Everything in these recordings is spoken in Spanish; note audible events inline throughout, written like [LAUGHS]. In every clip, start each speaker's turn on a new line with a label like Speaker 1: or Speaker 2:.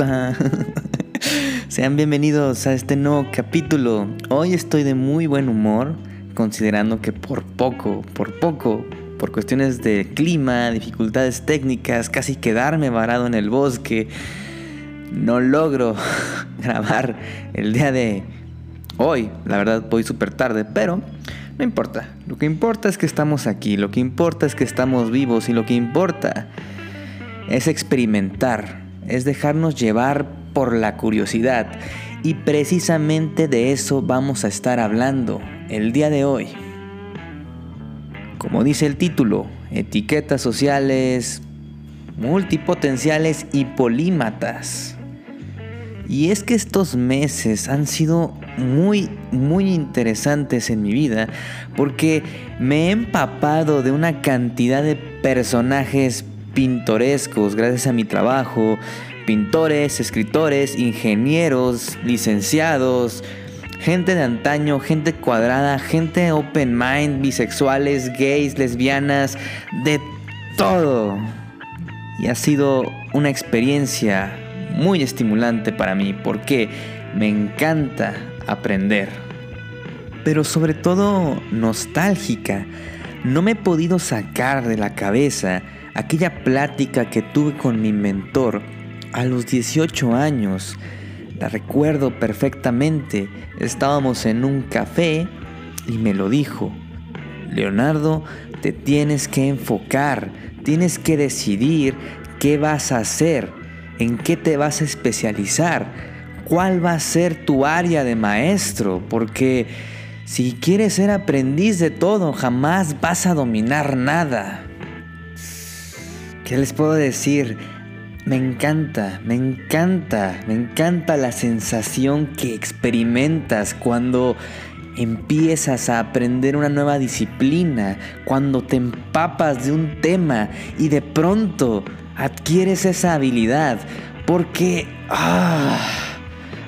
Speaker 1: [LAUGHS]
Speaker 2: Sean bienvenidos a este nuevo capítulo. Hoy estoy de muy buen humor, considerando que por poco, por poco, por cuestiones de clima, dificultades técnicas, casi quedarme varado en el bosque, no logro [LAUGHS] grabar el día de hoy. La verdad voy súper tarde, pero no importa. Lo que importa es que estamos aquí, lo que importa es que estamos vivos y lo que importa es experimentar, es dejarnos llevar por la curiosidad. Y precisamente de eso vamos a estar hablando el día de hoy. Como dice el título, etiquetas sociales multipotenciales y polímatas. Y es que estos meses han sido muy, muy interesantes en mi vida porque me he empapado de una cantidad de personajes pintorescos gracias a mi trabajo, pintores, escritores, ingenieros, licenciados, gente de antaño, gente cuadrada, gente open mind, bisexuales, gays, lesbianas, de todo. Y ha sido una experiencia muy estimulante para mí porque me encanta aprender. Pero sobre todo nostálgica. No me he podido sacar de la cabeza aquella plática que tuve con mi mentor a los 18 años. La recuerdo perfectamente. Estábamos en un café y me lo dijo. Leonardo, te tienes que enfocar, tienes que decidir qué vas a hacer, en qué te vas a especializar, cuál va a ser tu área de maestro, porque si quieres ser aprendiz de todo, jamás vas a dominar nada. ¿Qué les puedo decir? Me encanta, me encanta, me encanta la sensación que experimentas cuando empiezas a aprender una nueva disciplina, cuando te empapas de un tema y de pronto adquieres esa habilidad. Porque ah,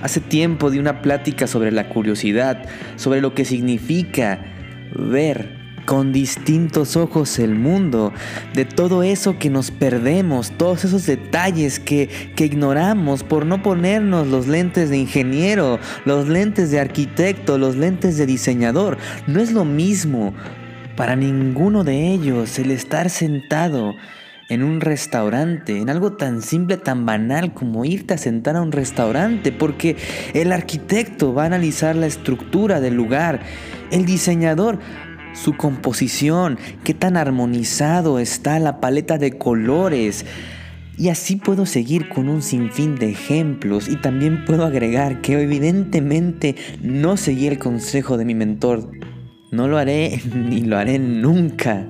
Speaker 2: hace tiempo di una plática sobre la curiosidad, sobre lo que significa ver con distintos ojos el mundo, de todo eso que nos perdemos, todos esos detalles que, que, ignoramos por no ponernos los lentes de ingeniero, los lentes de arquitecto, los lentes de diseñador. No es lo mismo para ninguno de ellos el estar sentado en un restaurante, en algo tan simple, tan banal como irte a sentar a un restaurante, porque el arquitecto va a analizar la estructura del lugar, el diseñador su composición, qué tan armonizado está la paleta de colores. Y así puedo seguir con un sinfín de ejemplos y también puedo agregar que evidentemente no seguí el consejo de mi mentor. No lo haré [LAUGHS] ni lo haré nunca.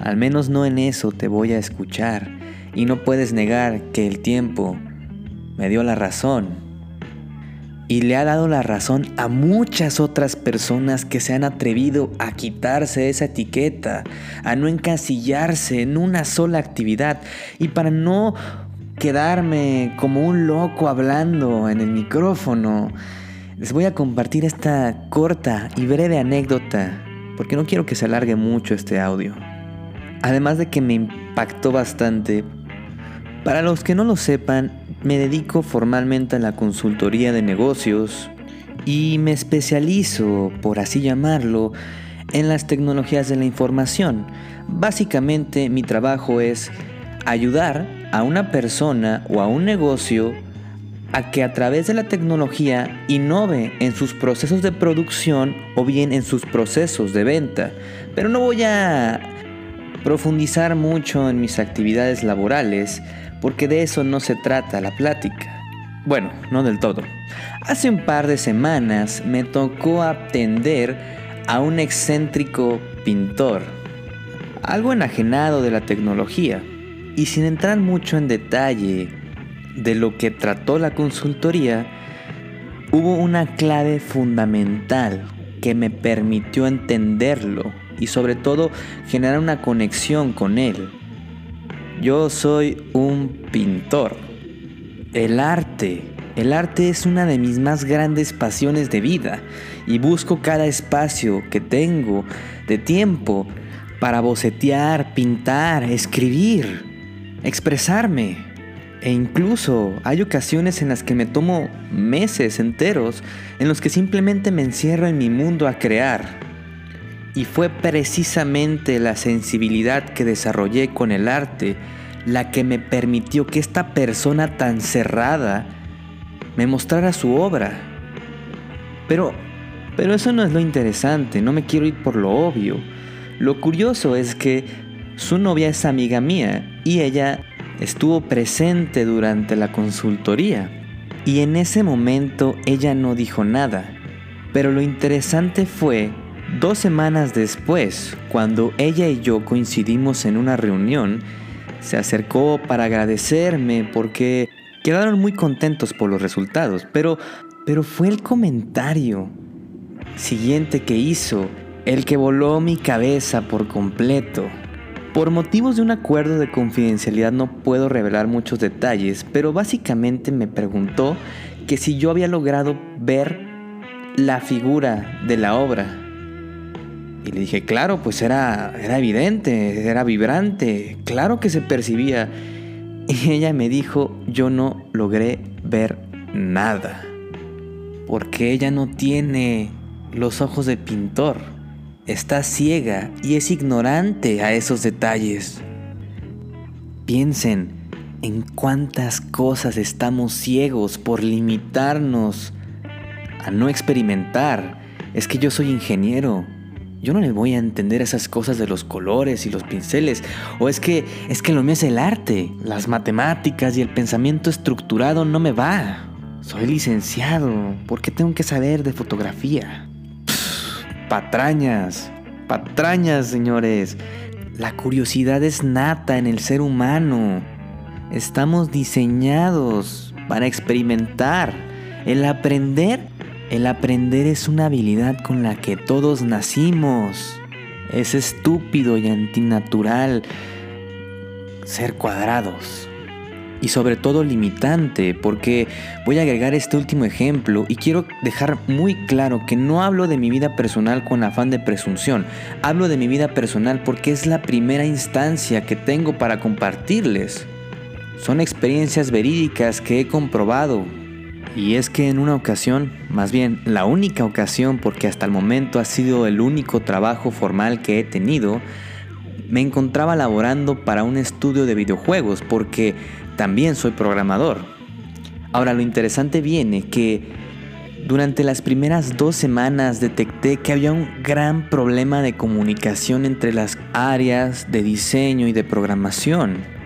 Speaker 2: Al menos no en eso te voy a escuchar. Y no puedes negar que el tiempo me dio la razón y le ha dado la razón a muchas otras personas que se han atrevido a quitarse esa etiqueta, a no encasillarse en una sola actividad y para no quedarme como un loco hablando en el micrófono. Les voy a compartir esta corta y breve anécdota porque no quiero que se alargue mucho este audio. Además de que me impactó bastante, para los que no lo sepan, me dedico formalmente a la consultoría de negocios y me especializo, por así llamarlo, en las tecnologías de la información. Básicamente mi trabajo es ayudar a una persona o a un negocio a que a través de la tecnología innove en sus procesos de producción o bien en sus procesos de venta. Pero no voy a profundizar mucho en mis actividades laborales porque de eso no se trata la plática. Bueno, no del todo. Hace un par de semanas me tocó atender a un excéntrico pintor. algo enajenado de la tecnología. Y sin entrar mucho en detalle de lo que trató la consultoría, hubo una clave fundamental que me permitió entenderlo y sobre todo generar una conexión con él. Yo soy un pintor. El arte, el arte es una de mis más grandes pasiones de vida y busco cada espacio que tengo de tiempo para bocetear, pintar, escribir, expresarme. E incluso hay ocasiones en las que me tomo meses enteros en los que simplemente me encierro en mi mundo a crear. Y fue precisamente la sensibilidad que desarrollé con el arte la que me permitió que esta persona tan cerrada me mostrara su obra. Pero, pero eso no es lo interesante, no me quiero ir por lo obvio. Lo curioso es que su novia es amiga mía y ella estuvo presente durante la consultoría. Y en ese momento ella no dijo nada. Pero lo interesante fue dos semanas después, cuando ella y yo coincidimos en una reunión, se acercó para agradecerme porque quedaron muy contentos por los resultados, pero, pero fue el comentario siguiente que hizo el que voló mi cabeza por completo. Por motivos de un acuerdo de confidencialidad no puedo revelar muchos detalles, pero básicamente me preguntó que si yo había logrado ver la figura de la obra. Y le dije, claro, pues era, era evidente, era vibrante, claro que se percibía. Y ella me dijo, yo no logré ver nada, porque ella no tiene los ojos de pintor está ciega y es ignorante a esos detalles. Piensen en cuántas cosas estamos ciegos por limitarnos a no experimentar. Es que yo soy ingeniero. Yo no le voy a entender esas cosas de los colores y los pinceles. O es que es que lo mío es el arte, las matemáticas y el pensamiento estructurado no me va. Soy licenciado. ¿Por qué tengo que saber de fotografía? patrañas, patrañas, señores. La curiosidad es nata en el ser humano. Estamos diseñados para experimentar. El aprender, el aprender es una habilidad con la que todos nacimos. Es estúpido y antinatural ser cuadrados y sobre todo limitante, porque voy a agregar este último ejemplo y quiero dejar muy claro que no hablo de mi vida personal con afán de presunción, hablo de mi vida personal porque es la primera instancia que tengo para compartirles. Son experiencias verídicas que he comprobado. Y es que en una ocasión, más bien la única ocasión porque hasta el momento ha sido el único trabajo formal que he tenido, me encontraba laborando para un estudio de videojuegos porque también soy programador. Ahora lo interesante viene que durante las primeras dos semanas detecté que había un gran problema de comunicación entre las áreas de diseño y de programación.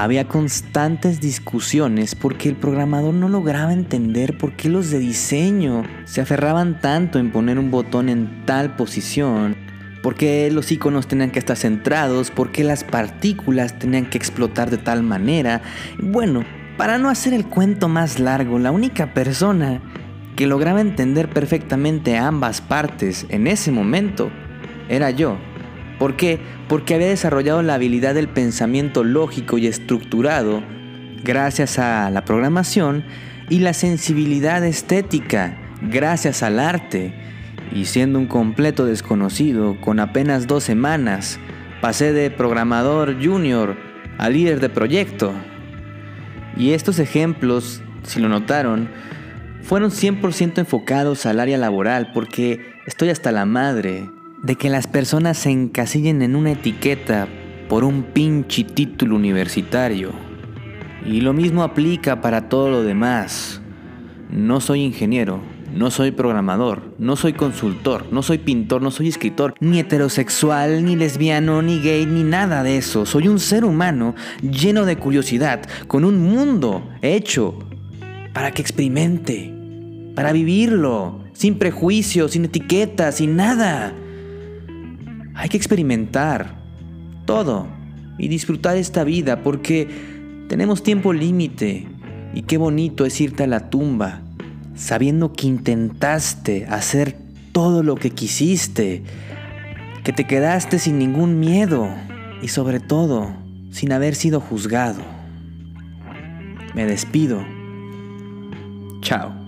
Speaker 2: Había constantes discusiones porque el programador no lograba entender por qué los de diseño se aferraban tanto en poner un botón en tal posición por qué los iconos tenían que estar centrados, por qué las partículas tenían que explotar de tal manera. Bueno, para no hacer el cuento más largo, la única persona que lograba entender perfectamente ambas partes en ese momento era yo. ¿Por qué? Porque había desarrollado la habilidad del pensamiento lógico y estructurado gracias a la programación y la sensibilidad estética gracias al arte y siendo un completo desconocido con apenas dos semanas, pasé de programador junior a líder de proyecto. Y estos ejemplos, si lo notaron, fueron 100% enfocados al área laboral porque estoy hasta la madre de que las personas se encasillen en una etiqueta por un pinche título universitario. Y lo mismo aplica para todo lo demás. No soy ingeniero, no soy programador, no soy consultor, no soy pintor, no soy escritor, ni heterosexual, ni lesbiano, ni gay, ni nada de eso. Soy un ser humano lleno de curiosidad, con un mundo hecho para que experimente, para vivirlo, sin prejuicios, sin etiquetas, sin nada. Hay que experimentar. todo y disfrutar esta vida porque tenemos tiempo límite y qué bonito es irte a la tumba sabiendo que intentaste hacer todo lo que quisiste, que te quedaste sin ningún miedo y sobre todo sin haber sido juzgado. Me despido. Chao.